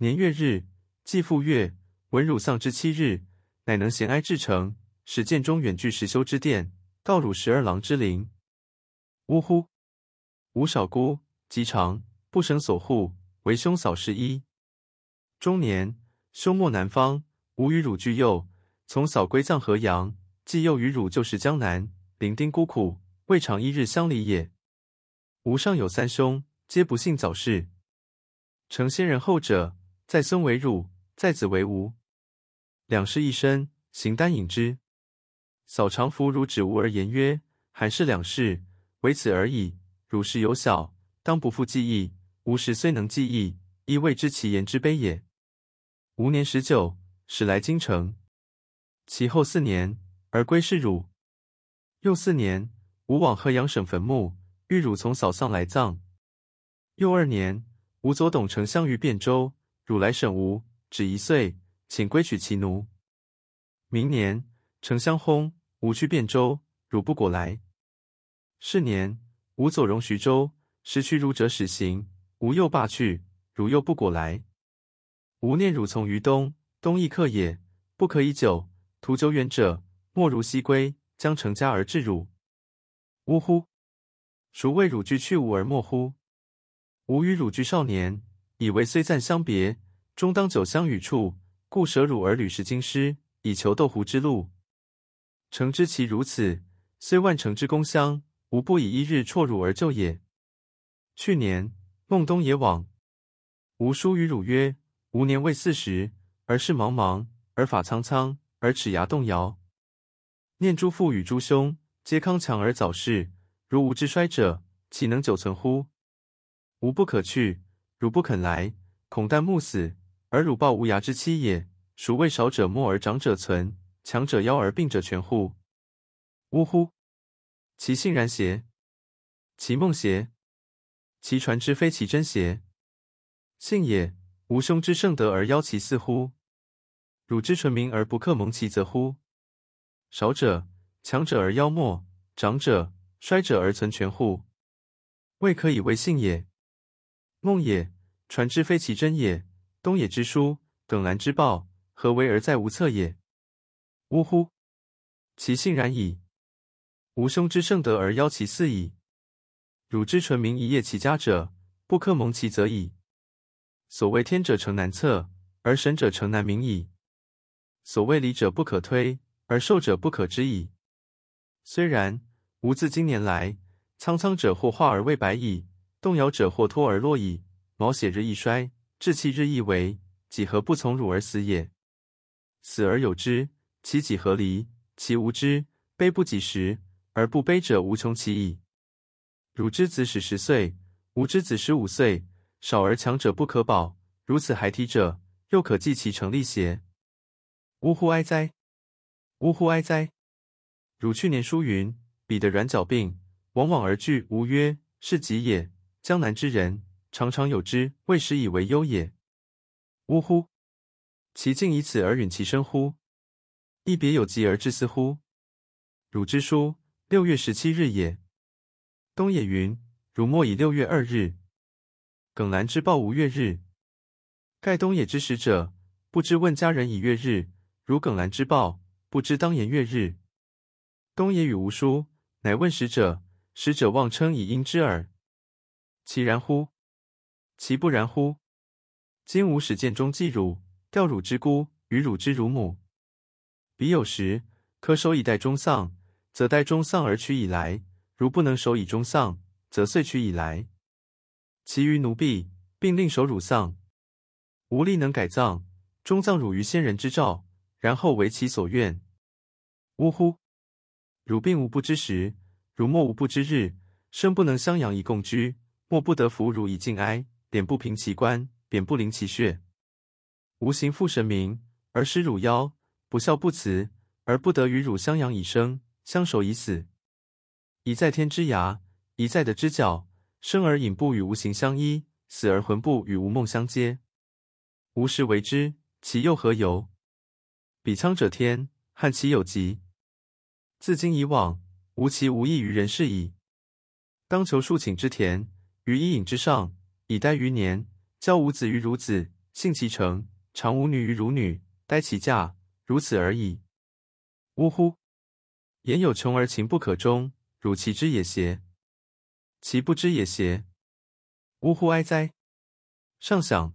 年月日，既复月，闻汝丧之七日，乃能闲哀至诚，使建中远距实修之殿，告汝十二郎之灵。呜呼！吾少孤，疾长，不生所护，惟兄扫视一。终年，兄没南方，吾与汝俱幼，从扫归葬河阳，既幼与汝旧时江南，伶仃孤苦，未尝一日相离也。吾上有三兄，皆不幸早逝。承先人后者，在孙为汝，在子为吾。两世一身，形单影只。扫常服汝指吾而言曰：“韩氏两世，唯此而已。汝时有小，当不负记忆。吾时虽能记忆，亦未知其言之悲也。”吾年十九，始来京城。其后四年，而归是汝。又四年，吾往河阳省坟墓，遇汝从扫丧来葬。又二年，吾左董丞相于汴州，汝来审吾，止一岁，请归取其奴。明年，丞相薨，吾去汴州，汝不果来。是年，吾左戎徐州，时驱汝者使行，吾又罢去，汝又不果来。吾念汝从于东，东亦客也，不可以久，途久远者，莫如西归，将成家而致汝。呜呼！孰谓汝俱去吾而莫乎？吾与汝俱少年，以为虽暂相别，终当久相与处，故舍汝而履石京师，以求斗湖之路。诚知其如此，虽万乘之公相，吾不以一日辍汝而就也。去年，孟东野往，吾书与汝曰：吾年未四十，而事茫茫，而发苍苍，而齿牙动摇。念诸父与诸兄，皆康强而早逝，如吾之衰者，岂能久存乎？吾不可去，汝不肯来，恐旦暮死，而汝抱无涯之妻也。孰谓少者没而长者存，强者夭而病者全乎？呜呼！其信然邪？其梦邪？其传之非其真邪？信也。吾兄之盛德而夭其似乎？汝之纯明而不克蒙其泽乎？少者，强者而夭没；长者，衰者而存全乎？未可以为信也。梦也，传之非其真也。东野之书，耿兰之报，何为而在无策也？呜呼！其信然矣。吾兄之盛德而夭其嗣矣。汝之纯明一业其家者，不克蒙其泽矣。所谓天者诚难测，而神者诚难明矣。所谓理者不可推，而寿者不可知矣。虽然，吾自今年来，苍苍者或化而为白矣，动摇者或脱而落矣。毛血日益衰，志气日益为，几何不从汝而死也？死而有之，其几何离？其无知，悲不己时，而不悲者无穷其矣。汝之子始十岁，吾之子十五岁。少而强者不可保，如此孩提者，又可计其成立邪？呜呼哀哉！呜呼哀哉！汝去年书云：“彼得软脚病，往往而惧。”吾曰：“是己也。江南之人，常常有之，未始以为忧也。”呜呼！其竟以此而允其生乎？亦别有疾而致斯乎？汝之书，六月十七日也。东野云：“汝莫以六月二日。”耿兰之报无月日，盖东野之使者，不知问家人以月日；如耿兰之报，不知当言月日。东野与吾书，乃问使者，使者妄称以应之耳。其然乎？其不然乎？今吾始建中祭汝，吊汝之孤，与汝之乳母。彼有时，可守以待终丧，则待终丧而取以来；如不能守以终丧，则遂取以来。其余奴婢，并另守汝丧，吾力能改葬，终葬汝于先人之兆，然后为其所愿。呜呼！汝病无不知时，汝莫无不知日，生不能相养以共居，莫不得扶汝以敬哀，点不平其官，贬不临其穴。吾行负神明，而失汝夭；不孝不慈，而不得与汝相养以生，相守以死。一在天之涯，一在地之角。生而影不与吾形相依，死而魂不与吾梦相接。吾实为之，其又何由？彼苍者天，汉其有极。自今以往，吾其无益于人世矣。当求庶顷之田，于伊尹之上，以待余年，教吾子于孺子，性其诚，常吾女于孺女，待其嫁，如此而已。呜呼！言有穷而情不可终，汝其知也邪？其不知也邪？呜呼哀哉！尚想